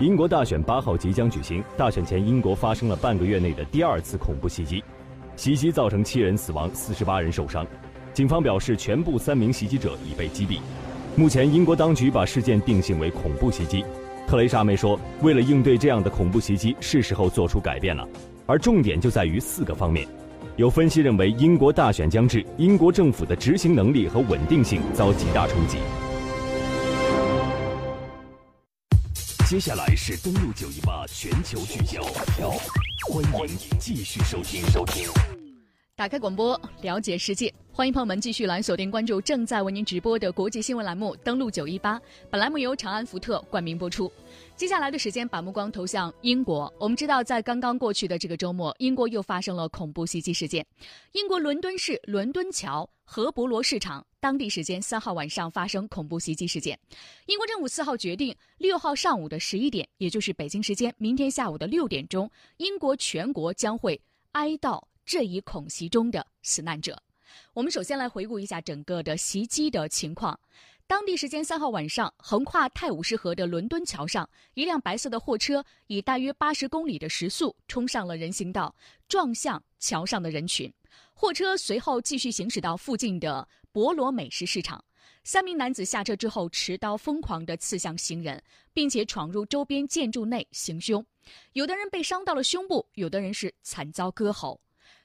英国大选八号即将举行，大选前英国发生了半个月内的第二次恐怖袭击，袭击造成七人死亡，四十八人受伤。警方表示，全部三名袭击者已被击毙。目前，英国当局把事件定性为恐怖袭击。特蕾莎梅说：“为了应对这样的恐怖袭击，是时候做出改变了，而重点就在于四个方面。”有分析认为，英国大选将至，英国政府的执行能力和稳定性遭极大冲击。接下来是登录九一八全球聚焦，欢迎继续收听收听。打开广播，了解世界。欢迎朋友们继续来锁定关注正在为您直播的国际新闻栏目，登录九一八。本栏目由长安福特冠名播出。接下来的时间，把目光投向英国。我们知道，在刚刚过去的这个周末，英国又发生了恐怖袭击事件。英国伦敦市伦敦桥荷伯罗市场。当地时间三号晚上发生恐怖袭击事件，英国政府四号决定，六号上午的十一点，也就是北京时间明天下午的六点钟，英国全国将会哀悼这一恐袭中的死难者。我们首先来回顾一下整个的袭击的情况。当地时间三号晚上，横跨泰晤士河的伦敦桥上，一辆白色的货车以大约八十公里的时速冲上了人行道，撞向桥上的人群。货车随后继续行驶到附近的博罗美食市场，三名男子下车之后持刀疯狂地刺向行人，并且闯入周边建筑内行凶。有的人被伤到了胸部，有的人是惨遭割喉。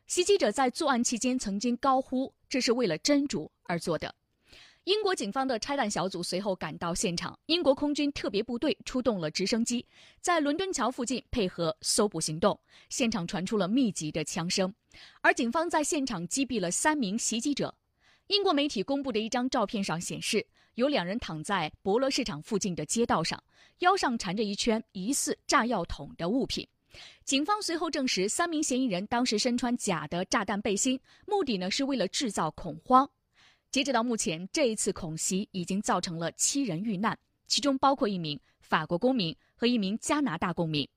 袭击者在作案期间曾经高呼：“这是为了真主而做的。”英国警方的拆弹小组随后赶到现场，英国空军特别部队出动了直升机，在伦敦桥附近配合搜捕行动。现场传出了密集的枪声，而警方在现场击毙了三名袭击者。英国媒体公布的一张照片上显示，有两人躺在博乐市场附近的街道上，腰上缠着一圈疑似炸药桶的物品。警方随后证实，三名嫌疑人当时身穿假的炸弹背心，目的呢是为了制造恐慌。截止到目前，这一次恐袭已经造成了七人遇难，其中包括一名法国公民和一名加拿大公民。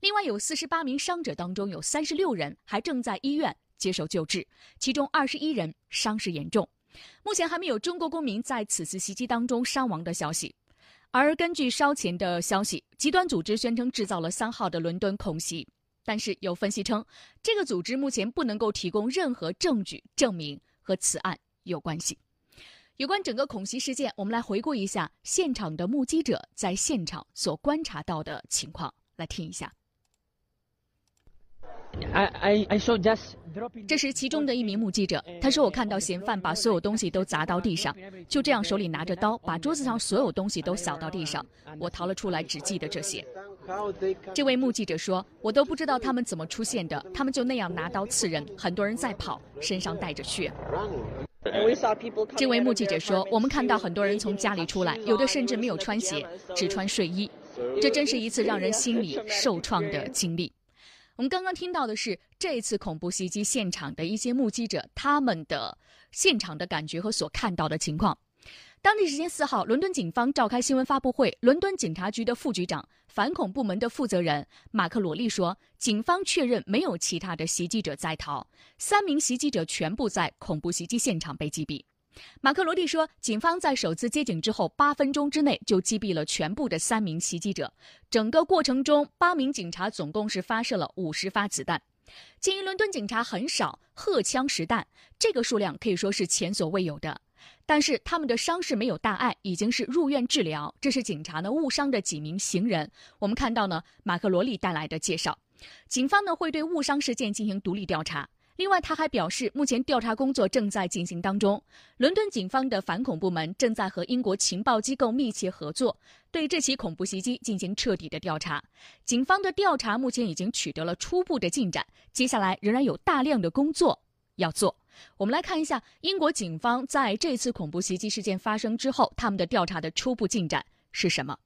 另外有四十八名伤者，当中有三十六人还正在医院接受救治，其中二十一人伤势严重。目前还没有中国公民在此次袭击当中伤亡的消息。而根据稍前的消息，极端组织宣称制造了三号的伦敦恐袭，但是有分析称，这个组织目前不能够提供任何证据证明和此案有关系。有关整个恐袭事件，我们来回顾一下现场的目击者在现场所观察到的情况，来听一下。这是其中的一名目击者，他说：“我看到嫌犯把所有东西都砸到地上，就这样手里拿着刀，把桌子上所有东西都扫到地上。我逃了出来，只记得这些。”这位目击者说：“我都不知道他们怎么出现的，他们就那样拿刀刺人，很多人在跑，身上带着血。”这位目击者说：“我们看到很多人从家里出来，有的甚至没有穿鞋，只穿睡衣。这真是一次让人心里受创的经历。”我们刚刚听到的是这次恐怖袭击现场的一些目击者他们的现场的感觉和所看到的情况。当地时间四号，伦敦警方召开新闻发布会。伦敦警察局的副局长、反恐部门的负责人马克罗利说：“警方确认没有其他的袭击者在逃，三名袭击者全部在恐怖袭击现场被击毙。”马克罗利说：“警方在首次接警之后八分钟之内就击毙了全部的三名袭击者，整个过程中八名警察总共是发射了五十发子弹。鉴于伦敦警察很少荷枪实弹，这个数量可以说是前所未有的。”但是他们的伤势没有大碍，已经是入院治疗。这是警察呢误伤的几名行人。我们看到呢，马克罗利带来的介绍，警方呢会对误伤事件进行独立调查。另外，他还表示，目前调查工作正在进行当中。伦敦警方的反恐部门正在和英国情报机构密切合作，对这起恐怖袭击进行彻底的调查。警方的调查目前已经取得了初步的进展，接下来仍然有大量的工作要做。我们来看一下英国警方在这次恐怖袭击事件发生之后，他们的调查的初步进展是什么？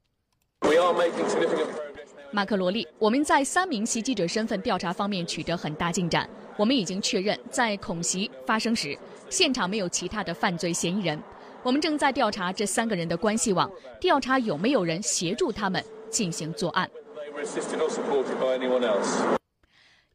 马克罗利，我们在三名袭击者身份调查方面取得很大进展。我们已经确认，在恐袭发生时，现场没有其他的犯罪嫌疑人。我们正在调查这三个人的关系网，调查有没有人协助他们进行作案。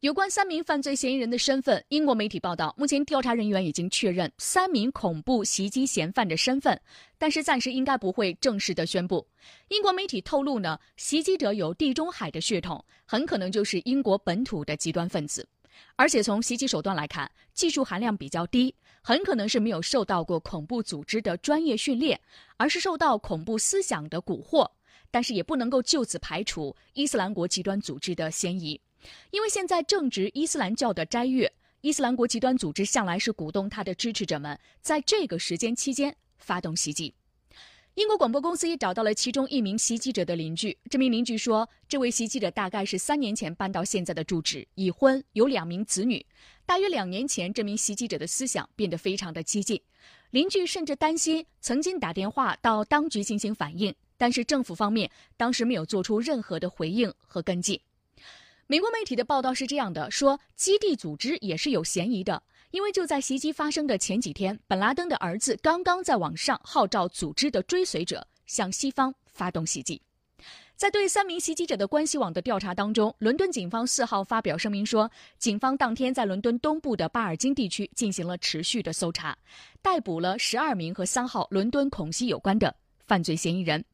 有关三名犯罪嫌疑人的身份，英国媒体报道，目前调查人员已经确认三名恐怖袭击嫌犯的身份，但是暂时应该不会正式的宣布。英国媒体透露呢，袭击者有地中海的血统，很可能就是英国本土的极端分子，而且从袭击手段来看，技术含量比较低，很可能是没有受到过恐怖组织的专业训练，而是受到恐怖思想的蛊惑。但是也不能够就此排除伊斯兰国极端组织的嫌疑。因为现在正值伊斯兰教的斋月，伊斯兰国极端组织向来是鼓动他的支持者们在这个时间期间发动袭击。英国广播公司也找到了其中一名袭击者的邻居，这名邻居说，这位袭击者大概是三年前搬到现在的住址，已婚，有两名子女。大约两年前，这名袭击者的思想变得非常的激进，邻居甚至担心，曾经打电话到当局进行反映，但是政府方面当时没有做出任何的回应和跟进。美国媒体的报道是这样的：说基地组织也是有嫌疑的，因为就在袭击发生的前几天，本拉登的儿子刚刚在网上号召组织的追随者向西方发动袭击。在对三名袭击者的关系网的调查当中，伦敦警方四号发表声明说，警方当天在伦敦东部的巴尔金地区进行了持续的搜查，逮捕了十二名和三号伦敦恐袭有关的犯罪嫌疑人。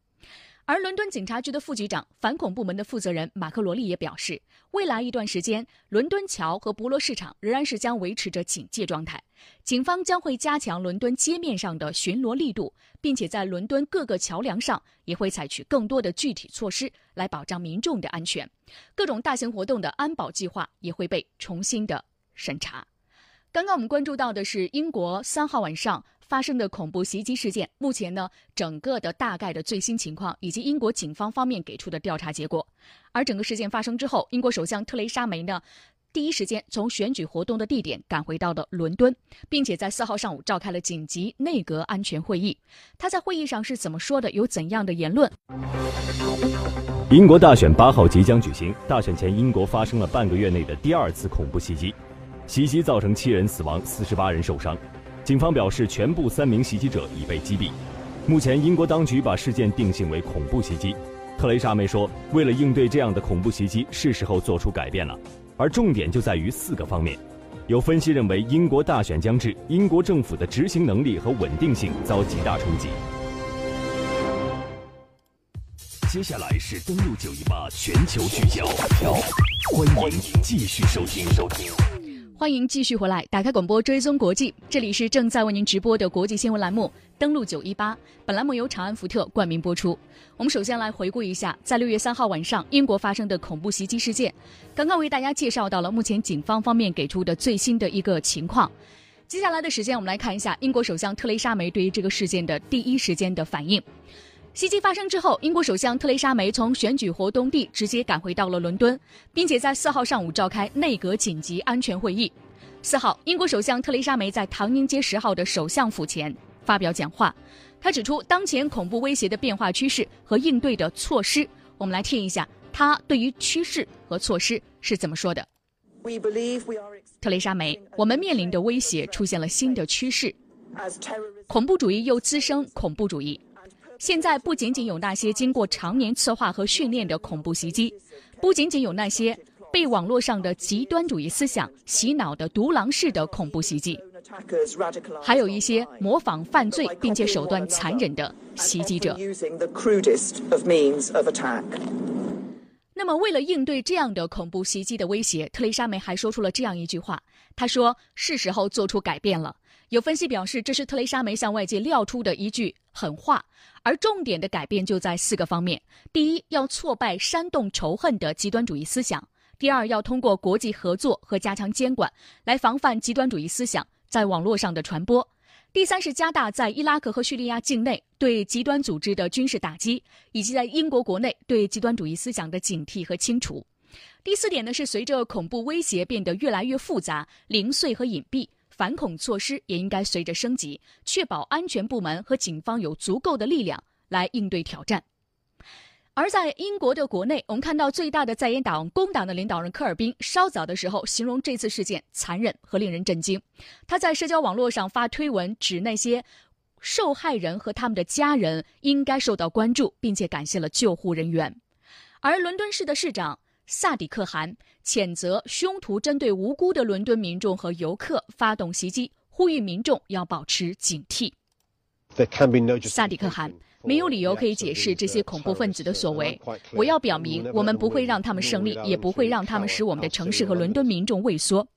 而伦敦警察局的副局长、反恐部门的负责人马克罗利也表示，未来一段时间，伦敦桥和博罗市场仍然是将维持着警戒状态。警方将会加强伦敦街面上的巡逻力度，并且在伦敦各个桥梁上也会采取更多的具体措施来保障民众的安全。各种大型活动的安保计划也会被重新的审查。刚刚我们关注到的是英国三号晚上。发生的恐怖袭击事件，目前呢，整个的大概的最新情况以及英国警方方面给出的调查结果。而整个事件发生之后，英国首相特蕾莎梅呢，第一时间从选举活动的地点赶回到了伦敦，并且在四号上午召开了紧急内阁安全会议。他在会议上是怎么说的？有怎样的言论？英国大选八号即将举行，大选前，英国发生了半个月内的第二次恐怖袭击，袭击造成七人死亡，四十八人受伤。警方表示，全部三名袭击者已被击毙。目前，英国当局把事件定性为恐怖袭击。特蕾莎梅说：“为了应对这样的恐怖袭击，是时候做出改变了，而重点就在于四个方面。”有分析认为，英国大选将至，英国政府的执行能力和稳定性遭极大冲击。接下来是登陆九一八全球聚焦，欢迎继续收听收听。欢迎继续回来，打开广播追踪国际，这里是正在为您直播的国际新闻栏目。登录九一八，本栏目由长安福特冠名播出。我们首先来回顾一下，在六月三号晚上英国发生的恐怖袭击事件。刚刚为大家介绍到了目前警方方面给出的最新的一个情况。接下来的时间，我们来看一下英国首相特蕾莎梅对于这个事件的第一时间的反应。袭击发生之后，英国首相特蕾莎梅从选举活动地直接赶回到了伦敦，并且在四号上午召开内阁紧急安全会议。四号，英国首相特蕾莎梅在唐宁街十号的首相府前发表讲话，他指出当前恐怖威胁的变化趋势和应对的措施。我们来听一下他对于趋势和措施是怎么说的。特蕾莎梅，我们面临的威胁出现了新的趋势，恐怖主义又滋生恐怖主义。现在不仅仅有那些经过常年策划和训练的恐怖袭击，不仅仅有那些被网络上的极端主义思想洗脑的独狼式的恐怖袭击，还有一些模仿犯罪并且手段残忍的袭击者。那么，为了应对这样的恐怖袭击的威胁，特蕾莎梅还说出了这样一句话：“她说是时候做出改变了。”有分析表示，这是特蕾莎梅向外界撂出的一句狠话，而重点的改变就在四个方面：第一，要挫败煽动仇恨的极端主义思想；第二，要通过国际合作和加强监管来防范极端主义思想在网络上的传播；第三是加大在伊拉克和叙利亚境内对极端组织的军事打击，以及在英国国内对极端主义思想的警惕和清除；第四点呢是随着恐怖威胁变得越来越复杂、零碎和隐蔽。反恐措施也应该随着升级，确保安全部门和警方有足够的力量来应对挑战。而在英国的国内，我们看到最大的在野党工党的领导人科尔宾稍早的时候形容这次事件残忍和令人震惊。他在社交网络上发推文，指那些受害人和他们的家人应该受到关注，并且感谢了救护人员。而伦敦市的市长。萨迪克汗谴责凶徒针对无辜的伦敦民众和游客发动袭击，呼吁民众要保持警惕。萨迪克汗没有理由可以解释这些恐怖分子的所为。我要表明，我们不会让他们胜利，也不会让他们使我们的城市和伦敦民众畏缩。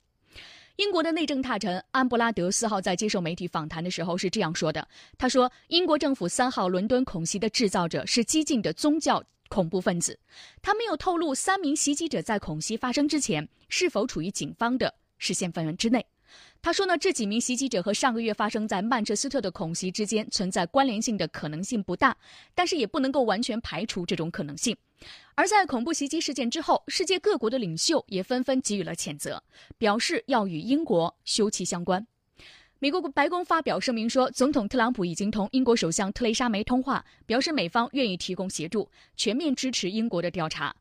英国的内政大臣安布拉德四号在接受媒体访谈的时候是这样说的：“他说，英国政府三号伦敦恐袭的制造者是激进的宗教恐怖分子。他没有透露三名袭击者在恐袭发生之前是否处于警方的视线范围之内。”他说呢，这几名袭击者和上个月发生在曼彻斯特的恐袭之间存在关联性的可能性不大，但是也不能够完全排除这种可能性。而在恐怖袭击事件之后，世界各国的领袖也纷纷给予了谴责，表示要与英国休戚相关。美国白宫发表声明说，总统特朗普已经同英国首相特蕾莎梅通话，表示美方愿意提供协助，全面支持英国的调查。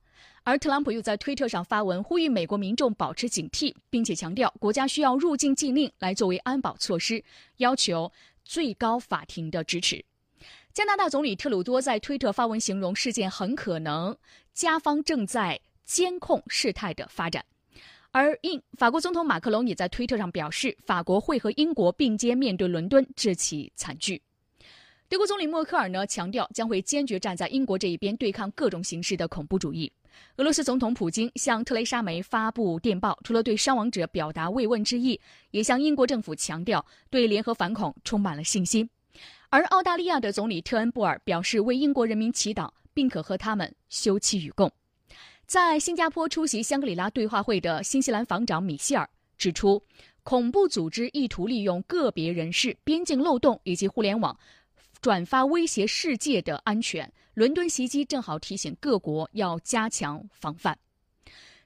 而特朗普又在推特上发文，呼吁美国民众保持警惕，并且强调国家需要入境禁令来作为安保措施，要求最高法庭的支持。加拿大总理特鲁多在推特发文形容事件很可能加方正在监控事态的发展。而英法国总统马克龙也在推特上表示，法国会和英国并肩面对伦敦这起惨剧。德国总理默克尔呢强调，将会坚决站在英国这一边，对抗各种形式的恐怖主义。俄罗斯总统普京向特蕾莎梅发布电报，除了对伤亡者表达慰问之意，也向英国政府强调对联合反恐充满了信心。而澳大利亚的总理特恩布尔表示为英国人民祈祷，并可和他们休戚与共。在新加坡出席香格里拉对话会的新西兰防长米歇尔指出，恐怖组织意图利用个别人士、边境漏洞以及互联网。转发威胁世界的安全，伦敦袭击正好提醒各国要加强防范。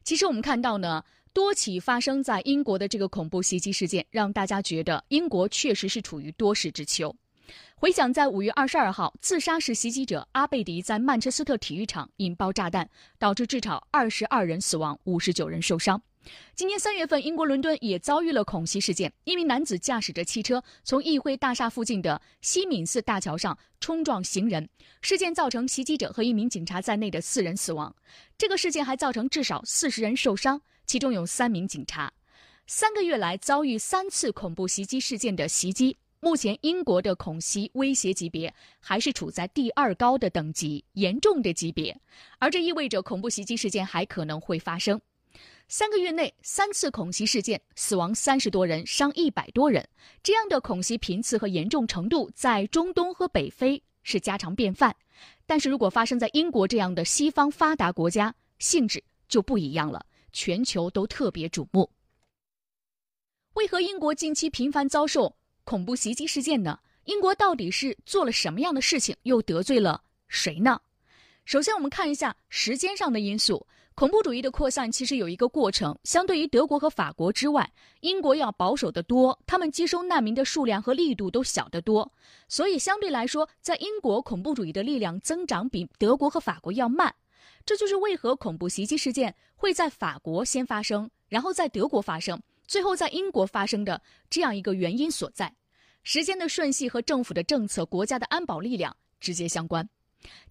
其实我们看到呢，多起发生在英国的这个恐怖袭击事件，让大家觉得英国确实是处于多事之秋。回想在五月二十二号，自杀式袭击者阿贝迪在曼彻斯特体育场引爆炸弹，导致至少二十二人死亡，五十九人受伤。今年三月份，英国伦敦也遭遇了恐袭事件。一名男子驾驶着汽车从议会大厦附近的西敏寺大桥上冲撞行人，事件造成袭击者和一名警察在内的四人死亡。这个事件还造成至少四十人受伤，其中有三名警察。三个月来遭遇三次恐怖袭击事件的袭击，目前英国的恐袭威胁级别还是处在第二高的等级，严重的级别。而这意味着恐怖袭击事件还可能会发生。三个月内三次恐袭事件，死亡三十多人，伤一百多人。这样的恐袭频次和严重程度，在中东和北非是家常便饭。但是如果发生在英国这样的西方发达国家，性质就不一样了，全球都特别瞩目。为何英国近期频繁遭受恐怖袭击事件呢？英国到底是做了什么样的事情，又得罪了谁呢？首先，我们看一下时间上的因素。恐怖主义的扩散其实有一个过程，相对于德国和法国之外，英国要保守得多，他们接收难民的数量和力度都小得多，所以相对来说，在英国恐怖主义的力量增长比德国和法国要慢，这就是为何恐怖袭击事件会在法国先发生，然后在德国发生，最后在英国发生的这样一个原因所在。时间的顺序和政府的政策、国家的安保力量直接相关。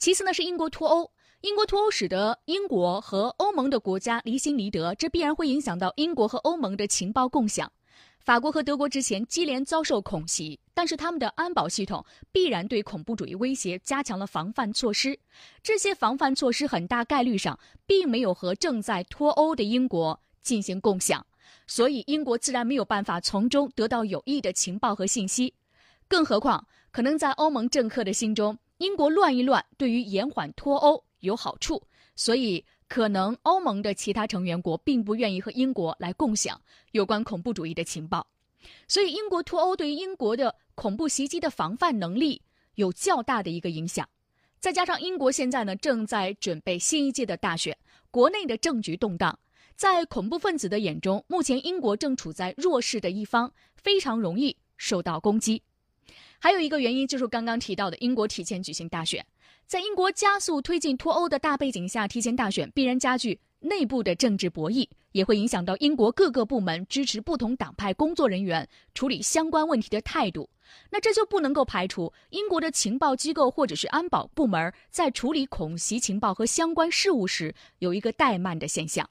其次呢，是英国脱欧。英国脱欧使得英国和欧盟的国家离心离德，这必然会影响到英国和欧盟的情报共享。法国和德国之前接连遭受恐袭，但是他们的安保系统必然对恐怖主义威胁加强了防范措施。这些防范措施很大概率上并没有和正在脱欧的英国进行共享，所以英国自然没有办法从中得到有益的情报和信息。更何况，可能在欧盟政客的心中，英国乱一乱对于延缓脱欧。有好处，所以可能欧盟的其他成员国并不愿意和英国来共享有关恐怖主义的情报，所以英国脱欧对于英国的恐怖袭击的防范能力有较大的一个影响。再加上英国现在呢正在准备新一届的大选，国内的政局动荡，在恐怖分子的眼中，目前英国正处在弱势的一方，非常容易受到攻击。还有一个原因就是刚刚提到的英国提前举行大选。在英国加速推进脱欧的大背景下，提前大选必然加剧内部的政治博弈，也会影响到英国各个部门支持不同党派工作人员处理相关问题的态度。那这就不能够排除英国的情报机构或者是安保部门在处理恐袭情报和相关事务时有一个怠慢的现象。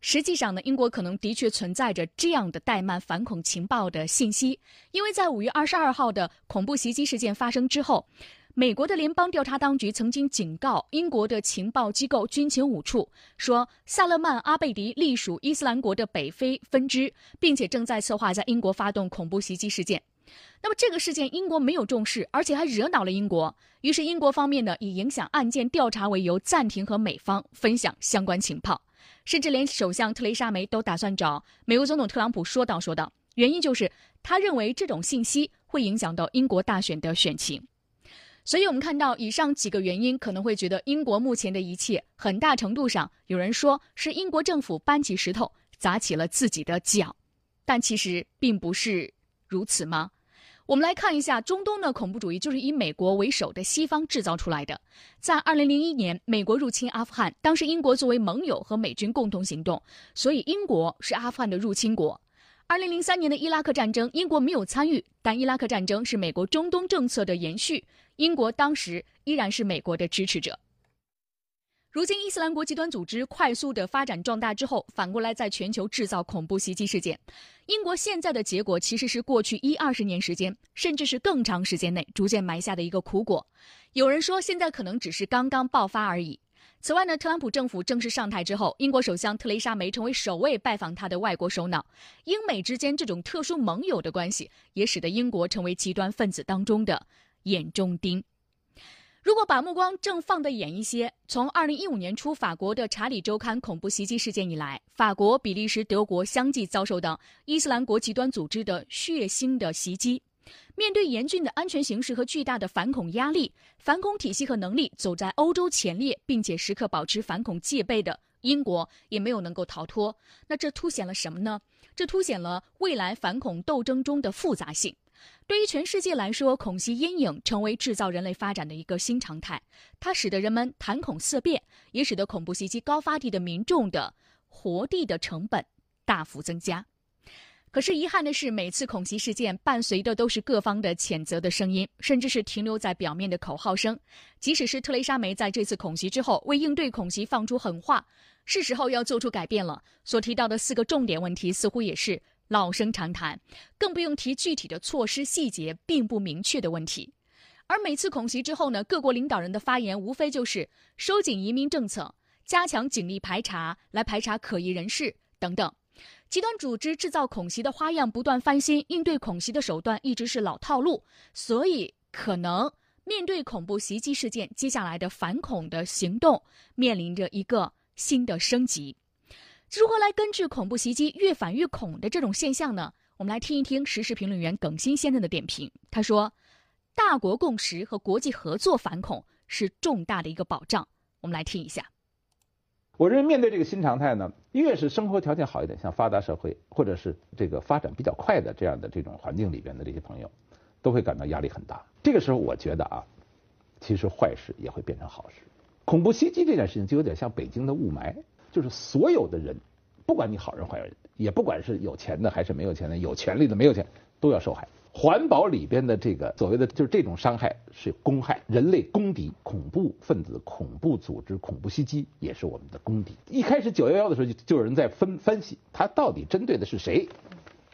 实际上呢，英国可能的确存在着这样的怠慢反恐情报的信息，因为在五月二十二号的恐怖袭击事件发生之后，美国的联邦调查当局曾经警告英国的情报机构军情五处，说萨勒曼阿贝迪隶属伊斯兰国的北非分支，并且正在策划在英国发动恐怖袭击事件。那么这个事件英国没有重视，而且还惹恼了英国，于是英国方面呢以影响案件调查为由，暂停和美方分享相关情报。甚至连首相特蕾莎梅都打算找美国总统特朗普说道说道，原因就是他认为这种信息会影响到英国大选的选情。所以，我们看到以上几个原因，可能会觉得英国目前的一切很大程度上，有人说是英国政府搬起石头砸起了自己的脚，但其实并不是如此吗？我们来看一下中东的恐怖主义，就是以美国为首的西方制造出来的。在二零零一年，美国入侵阿富汗，当时英国作为盟友和美军共同行动，所以英国是阿富汗的入侵国。二零零三年的伊拉克战争，英国没有参与，但伊拉克战争是美国中东政策的延续，英国当时依然是美国的支持者。如今，伊斯兰国极端组织快速的发展壮大之后，反过来在全球制造恐怖袭击事件。英国现在的结果其实是过去一二十年时间，甚至是更长时间内逐渐埋下的一个苦果。有人说，现在可能只是刚刚爆发而已。此外呢，特朗普政府正式上台之后，英国首相特蕾莎梅成为首位拜访他的外国首脑。英美之间这种特殊盟友的关系，也使得英国成为极端分子当中的眼中钉。如果把目光正放得远一些，从二零一五年初法国的《查理周刊》恐怖袭击事件以来，法国、比利时、德国相继遭受到伊斯兰国极端组织的血腥的袭击。面对严峻的安全形势和巨大的反恐压力，反恐体系和能力走在欧洲前列，并且时刻保持反恐戒备的英国也没有能够逃脱。那这凸显了什么呢？这凸显了未来反恐斗争中的复杂性。对于全世界来说，恐袭阴影成为制造人类发展的一个新常态。它使得人们谈恐色变，也使得恐怖袭击高发地的民众的活地的成本大幅增加。可是遗憾的是，每次恐袭事件伴随的都是各方的谴责的声音，甚至是停留在表面的口号声。即使是特蕾莎梅在这次恐袭之后为应对恐袭放出狠话，是时候要做出改变了。所提到的四个重点问题，似乎也是。老生常谈，更不用提具体的措施细节并不明确的问题。而每次恐袭之后呢，各国领导人的发言无非就是收紧移民政策、加强警力排查，来排查可疑人士等等。极端组织制造恐袭的花样不断翻新，应对恐袭的手段一直是老套路，所以可能面对恐怖袭击事件，接下来的反恐的行动面临着一个新的升级。如何来根治恐怖袭击越反越恐的这种现象呢？我们来听一听时事评论员耿新先生的点评。他说：“大国共识和国际合作反恐是重大的一个保障。”我们来听一下。我认为面对这个新常态呢，越是生活条件好一点，像发达社会或者是这个发展比较快的这样的这种环境里边的这些朋友，都会感到压力很大。这个时候，我觉得啊，其实坏事也会变成好事。恐怖袭击这件事情就有点像北京的雾霾。就是所有的人，不管你好人坏人，也不管是有钱的还是没有钱的，有权利的没有钱，都要受害。环保里边的这个所谓的就是这种伤害是公害，人类公敌，恐怖分子、恐怖组织、恐怖袭击也是我们的公敌。一开始九幺幺的时候就就有人在分分析，他到底针对的是谁？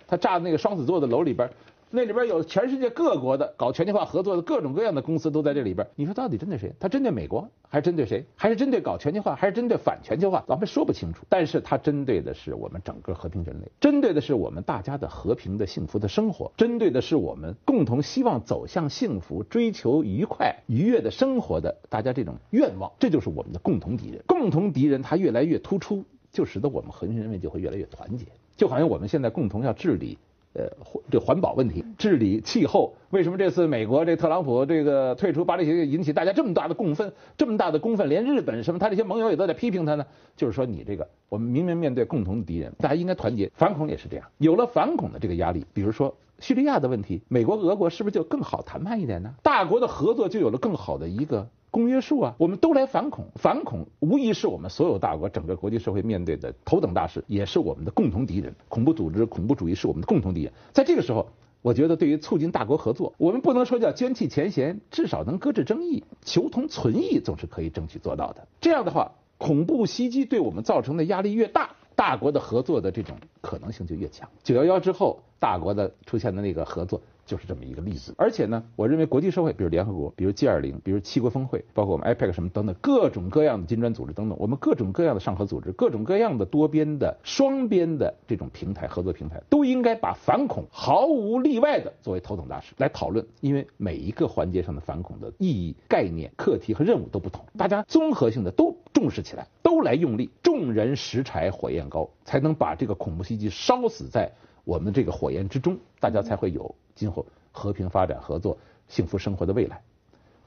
他炸的那个双子座的楼里边。那里边有全世界各国的搞全球化合作的各种各样的公司都在这里边。你说到底针对谁？他针对美国，还是针对谁？还是针对搞全球化，还是针对反全球化？咱们说不清楚。但是它针对的是我们整个和平人类，针对的是我们大家的和平的幸福的生活，针对的是我们共同希望走向幸福、追求愉快、愉悦的生活的大家这种愿望。这就是我们的共同敌人。共同敌人他越来越突出，就使得我们和平人类就会越来越团结。就好像我们现在共同要治理。呃，这环保问题、治理气候，为什么这次美国这特朗普这个退出巴黎协议引起大家这么大的共愤、这么大的公愤？连日本什么他这些盟友也都在批评他呢？就是说，你这个我们明明面对共同的敌人，大家应该团结。反恐也是这样，有了反恐的这个压力，比如说叙利亚的问题，美国、俄国是不是就更好谈判一点呢？大国的合作就有了更好的一个。公约数啊，我们都来反恐，反恐无疑是我们所有大国、整个国际社会面对的头等大事，也是我们的共同敌人。恐怖组织、恐怖主义是我们的共同敌人。在这个时候，我觉得对于促进大国合作，我们不能说叫捐弃前嫌，至少能搁置争议，求同存异，总是可以争取做到的。这样的话，恐怖袭击对我们造成的压力越大，大国的合作的这种可能性就越强。九幺幺之后，大国的出现的那个合作。就是这么一个例子，而且呢，我认为国际社会，比如联合国，比如 G 二零，比如七国峰会，包括我们 IPEC 什么等等，各种各样的金砖组织等等，我们各种各样的上合组织，各种各样的多边的、双边的这种平台合作平台，都应该把反恐毫无例外的作为头等大事来讨论，因为每一个环节上的反恐的意义、概念、课题和任务都不同，大家综合性的都重视起来，都来用力，众人拾柴火焰高，才能把这个恐怖袭击烧死在。我们这个火焰之中，大家才会有今后和平发展、合作、幸福生活的未来。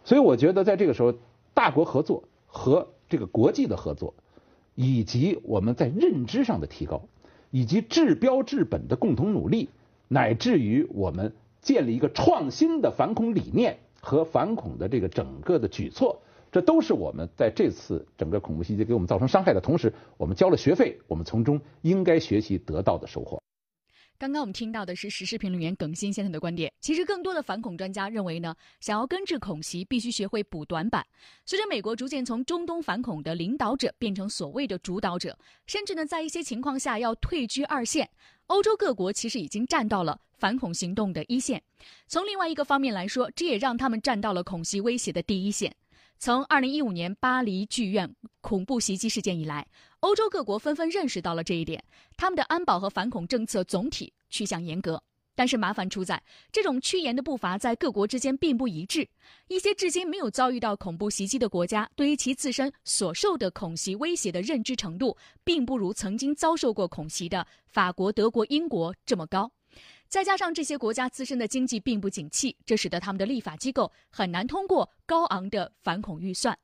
所以，我觉得在这个时候，大国合作和这个国际的合作，以及我们在认知上的提高，以及治标治本的共同努力，乃至于我们建立一个创新的反恐理念和反恐的这个整个的举措，这都是我们在这次整个恐怖袭击给我们造成伤害的同时，我们交了学费，我们从中应该学习得到的收获。刚刚我们听到的是时事评论员耿新先生的观点。其实，更多的反恐专家认为呢，想要根治恐袭，必须学会补短板。随着美国逐渐从中东反恐的领导者变成所谓的主导者，甚至呢，在一些情况下要退居二线，欧洲各国其实已经站到了反恐行动的一线。从另外一个方面来说，这也让他们站到了恐袭威胁的第一线。从二零一五年巴黎剧院恐怖袭击事件以来，欧洲各国纷纷认识到了这一点，他们的安保和反恐政策总体趋向严格。但是麻烦出在，这种趋严的步伐在各国之间并不一致。一些至今没有遭遇到恐怖袭击的国家，对于其自身所受的恐袭威胁的认知程度，并不如曾经遭受过恐袭的法国、德国、英国这么高。再加上这些国家自身的经济并不景气，这使得他们的立法机构很难通过高昂的反恐预算。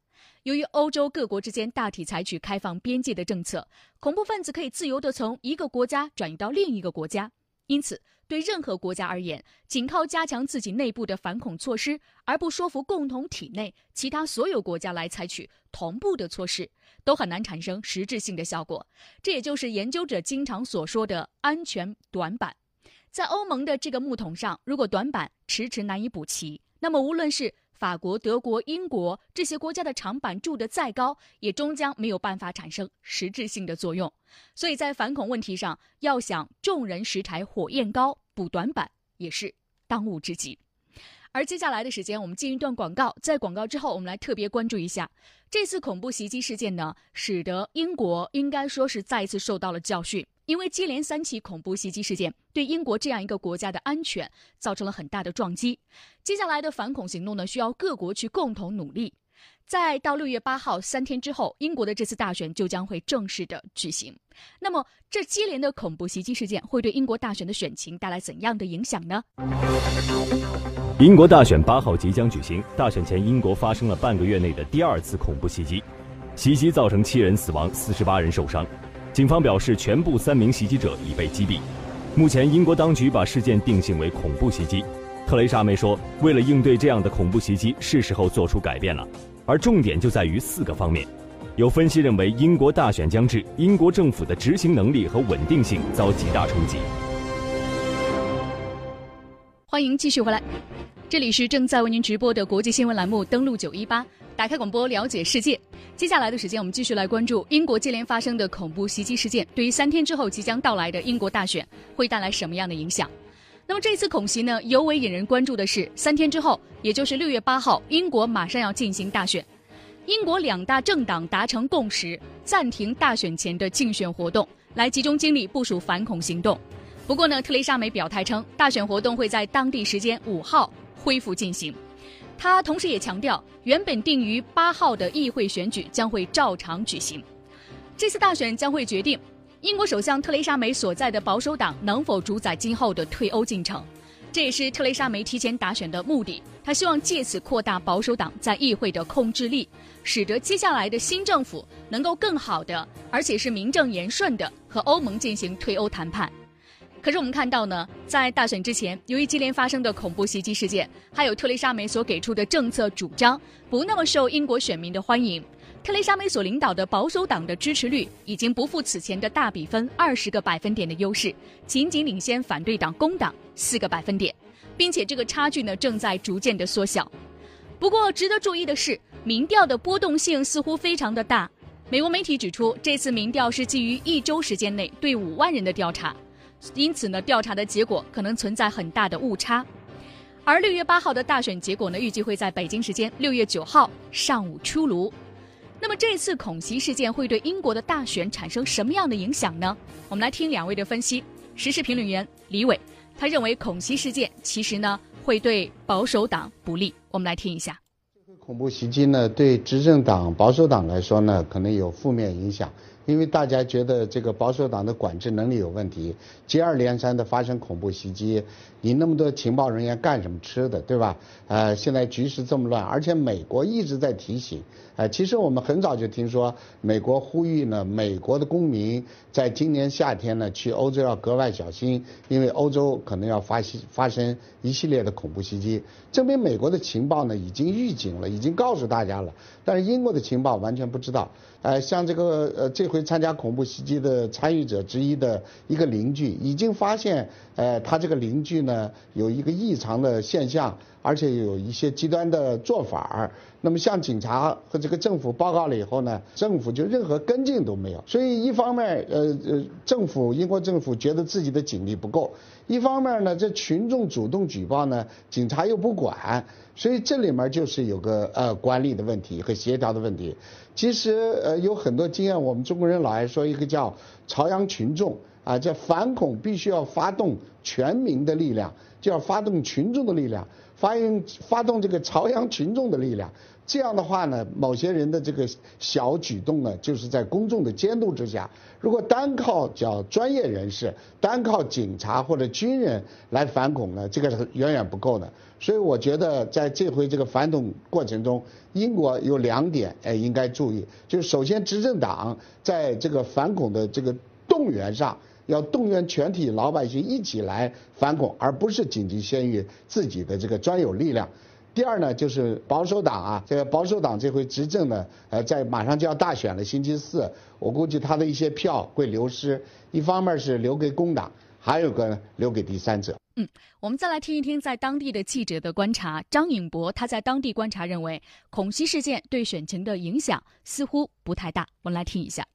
由于欧洲各国之间大体采取开放边界的政策，恐怖分子可以自由地从一个国家转移到另一个国家。因此，对任何国家而言，仅靠加强自己内部的反恐措施，而不说服共同体内其他所有国家来采取同步的措施，都很难产生实质性的效果。这也就是研究者经常所说的安全短板。在欧盟的这个木桶上，如果短板迟迟难以补齐，那么无论是法国、德国、英国这些国家的长板筑得再高，也终将没有办法产生实质性的作用。所以在反恐问题上，要想众人拾柴火焰高，补短板也是当务之急。而接下来的时间，我们进一段广告，在广告之后，我们来特别关注一下这次恐怖袭击事件呢，使得英国应该说是再一次受到了教训。因为接连三起恐怖袭击事件，对英国这样一个国家的安全造成了很大的撞击。接下来的反恐行动呢，需要各国去共同努力。在到六月八号三天之后，英国的这次大选就将会正式的举行。那么，这接连的恐怖袭击事件会对英国大选的选情带来怎样的影响呢？英国大选八号即将举行，大选前，英国发生了半个月内的第二次恐怖袭击，袭击造成七人死亡，四十八人受伤。警方表示，全部三名袭击者已被击毙。目前，英国当局把事件定性为恐怖袭击。特蕾莎梅说：“为了应对这样的恐怖袭击，是时候做出改变了。”而重点就在于四个方面。有分析认为，英国大选将至，英国政府的执行能力和稳定性遭极大冲击。欢迎继续回来，这里是正在为您直播的国际新闻栏目，登录九一八。打开广播，了解世界。接下来的时间，我们继续来关注英国接连发生的恐怖袭击事件，对于三天之后即将到来的英国大选会带来什么样的影响？那么这次恐袭呢，尤为引人关注的是，三天之后，也就是六月八号，英国马上要进行大选。英国两大政党达成共识，暂停大选前的竞选活动，来集中精力部署反恐行动。不过呢，特蕾莎梅表态称，大选活动会在当地时间五号恢复进行。他同时也强调，原本定于八号的议会选举将会照常举行。这次大选将会决定英国首相特蕾莎梅所在的保守党能否主宰今后的退欧进程。这也是特蕾莎梅提前打选的目的。她希望借此扩大保守党在议会的控制力，使得接下来的新政府能够更好的，而且是名正言顺的和欧盟进行退欧谈判。可是我们看到呢，在大选之前，由于接连发生的恐怖袭击事件，还有特蕾莎梅所给出的政策主张不那么受英国选民的欢迎，特蕾莎梅所领导的保守党的支持率已经不复此前的大比分二十个百分点的优势，仅仅领先反对党工党四个百分点，并且这个差距呢正在逐渐的缩小。不过，值得注意的是，民调的波动性似乎非常的大。美国媒体指出，这次民调是基于一周时间内对五万人的调查，因此呢，调查的结果可能存在很大的误差。而六月八号的大选结果呢，预计会在北京时间六月九号上午出炉。那么，这次恐袭事件会对英国的大选产生什么样的影响呢？我们来听两位的分析。时事评论员李伟，他认为恐袭事件其实呢。会对保守党不利。我们来听一下。这个恐怖袭击呢，对执政党保守党来说呢，可能有负面影响，因为大家觉得这个保守党的管制能力有问题，接二连三的发生恐怖袭击，你那么多情报人员干什么吃的，对吧？呃，现在局势这么乱，而且美国一直在提醒。呃，其实我们很早就听说，美国呼吁呢，美国的公民在今年夏天呢去欧洲要格外小心，因为欧洲可能要发发生一系列的恐怖袭击。证明美国的情报呢已经预警了，已经告诉大家了，但是英国的情报完全不知道。呃，像这个呃这回参加恐怖袭击的参与者之一的一个邻居，已经发现，呃，他这个邻居呢有一个异常的现象。而且有一些极端的做法儿，那么向警察和这个政府报告了以后呢，政府就任何跟进都没有。所以一方面，呃呃，政府英国政府觉得自己的警力不够；一方面呢，这群众主动举报呢，警察又不管。所以这里面就是有个呃管理的问题和协调的问题。其实呃有很多经验，我们中国人老爱说一个叫朝阳群众啊，叫反恐必须要发动全民的力量，就要发动群众的力量。发应发动这个朝阳群众的力量，这样的话呢，某些人的这个小举动呢，就是在公众的监督之下。如果单靠叫专业人士，单靠警察或者军人来反恐呢，这个是远远不够的。所以我觉得在这回这个反恐过程中，英国有两点哎应该注意，就是首先执政党在这个反恐的这个动员上。要动员全体老百姓一起来反恐，而不是紧急先于自己的这个专有力量。第二呢，就是保守党啊，这个保守党这回执政呢，呃，在马上就要大选了，星期四，我估计他的一些票会流失。一方面是留给工党，还有个留给第三者。嗯，我们再来听一听在当地的记者的观察。张颖博他在当地观察认为，恐袭事件对选情的影响似乎不太大。我们来听一下。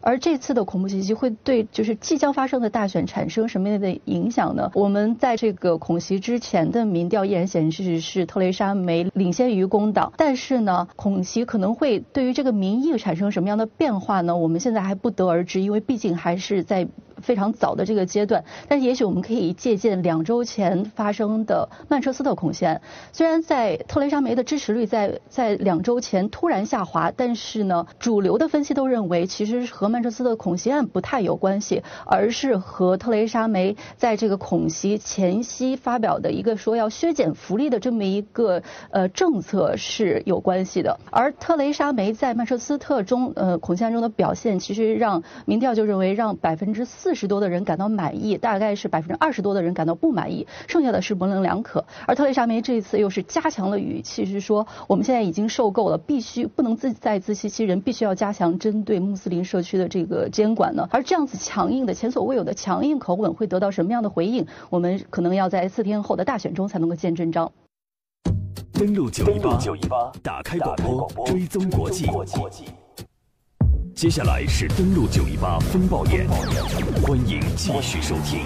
而这次的恐怖袭击会对就是即将发生的大选产生什么样的影响呢？我们在这个恐袭之前的民调依然显示是特蕾莎梅领先于工党，但是呢，恐袭可能会对于这个民意产生什么样的变化呢？我们现在还不得而知，因为毕竟还是在。非常早的这个阶段，但是也许我们可以借鉴两周前发生的曼彻斯特恐袭案。虽然在特蕾莎梅的支持率在在两周前突然下滑，但是呢，主流的分析都认为其实和曼彻斯特恐袭案不太有关系，而是和特蕾莎梅在这个恐袭前夕发表的一个说要削减福利的这么一个呃政策是有关系的。而特蕾莎梅在曼彻斯特中呃恐袭案中的表现，其实让民调就认为让百分之四。四十多的人感到满意，大概是百分之二十多的人感到不满意，剩下的是模棱两可。而特蕾莎梅这一次又是加强了语气，是说我们现在已经受够了，必须不能自再自欺欺人，必须要加强针对穆斯林社区的这个监管呢。而这样子强硬的、前所未有的强硬口吻会得到什么样的回应？我们可能要在四天后的大选中才能够见真章。登录九一八，打开广播，追踪国际。接下来是登陆九一八风暴眼，欢迎继续收听。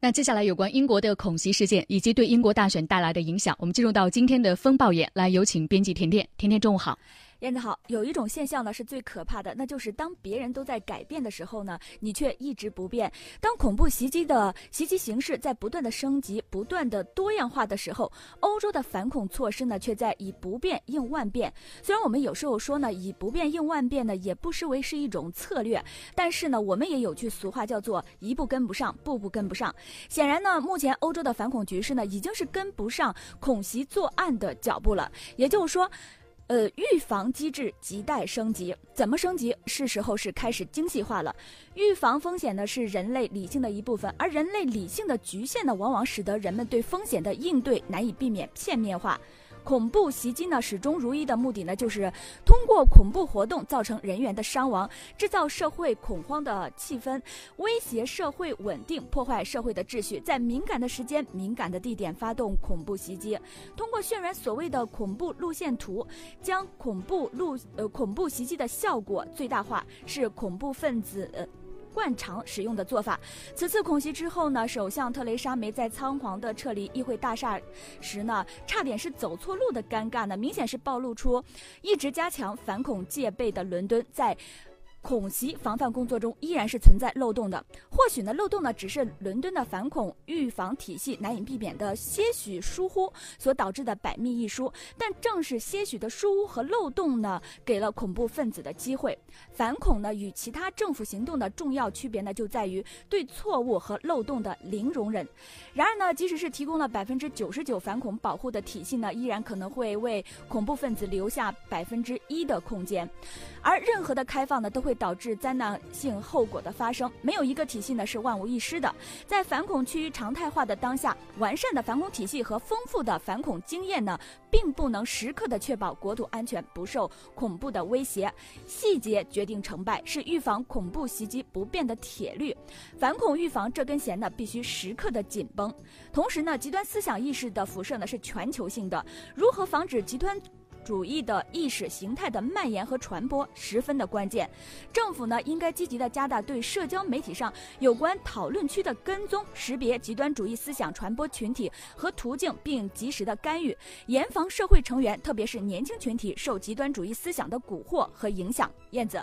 那接下来有关英国的恐袭事件以及对英国大选带来的影响，我们进入到今天的风暴眼，来有请编辑甜甜。甜甜，中午好。燕子好，有一种现象呢是最可怕的，那就是当别人都在改变的时候呢，你却一直不变。当恐怖袭击的袭击形式在不断的升级、不断的多样化的时候，欧洲的反恐措施呢却在以不变应万变。虽然我们有时候说呢以不变应万变呢，也不失为是一种策略，但是呢，我们也有句俗话叫做一步跟不上，步步跟不上。显然呢，目前欧洲的反恐局势呢已经是跟不上恐袭作案的脚步了，也就是说。呃，预防机制亟待升级，怎么升级？是时候是开始精细化了。预防风险呢，是人类理性的一部分，而人类理性的局限呢，往往使得人们对风险的应对难以避免片面化。恐怖袭击呢始终如一的目的呢，就是通过恐怖活动造成人员的伤亡，制造社会恐慌的气氛，威胁社会稳定，破坏社会的秩序，在敏感的时间、敏感的地点发动恐怖袭击，通过渲染所谓的恐怖路线图，将恐怖路呃恐怖袭击的效果最大化，是恐怖分子。惯常使用的做法。此次恐袭之后呢，首相特蕾莎梅在仓皇的撤离议会大厦时呢，差点是走错路的尴尬呢，明显是暴露出一直加强反恐戒备的伦敦在。恐袭防范工作中依然是存在漏洞的，或许呢漏洞呢只是伦敦的反恐预防体系难以避免的些许疏忽所导致的百密一疏，但正是些许的疏忽和漏洞呢，给了恐怖分子的机会。反恐呢与其他政府行动的重要区别呢就在于对错误和漏洞的零容忍。然而呢，即使是提供了百分之九十九反恐保护的体系呢，依然可能会为恐怖分子留下百分之一的空间，而任何的开放呢都会会。导致灾难性后果的发生，没有一个体系呢是万无一失的。在反恐趋于常态化的当下，完善的反恐体系和丰富的反恐经验呢，并不能时刻的确保国土安全不受恐怖的威胁。细节决定成败，是预防恐怖袭击不变的铁律。反恐预防这根弦呢，必须时刻的紧绷。同时呢，极端思想意识的辐射呢是全球性的，如何防止极端？主义的意识形态的蔓延和传播十分的关键，政府呢应该积极的加大对社交媒体上有关讨论区的跟踪，识别极端主义思想传播群体和途径，并及时的干预，严防社会成员，特别是年轻群体受极端主义思想的蛊惑和影响。燕子。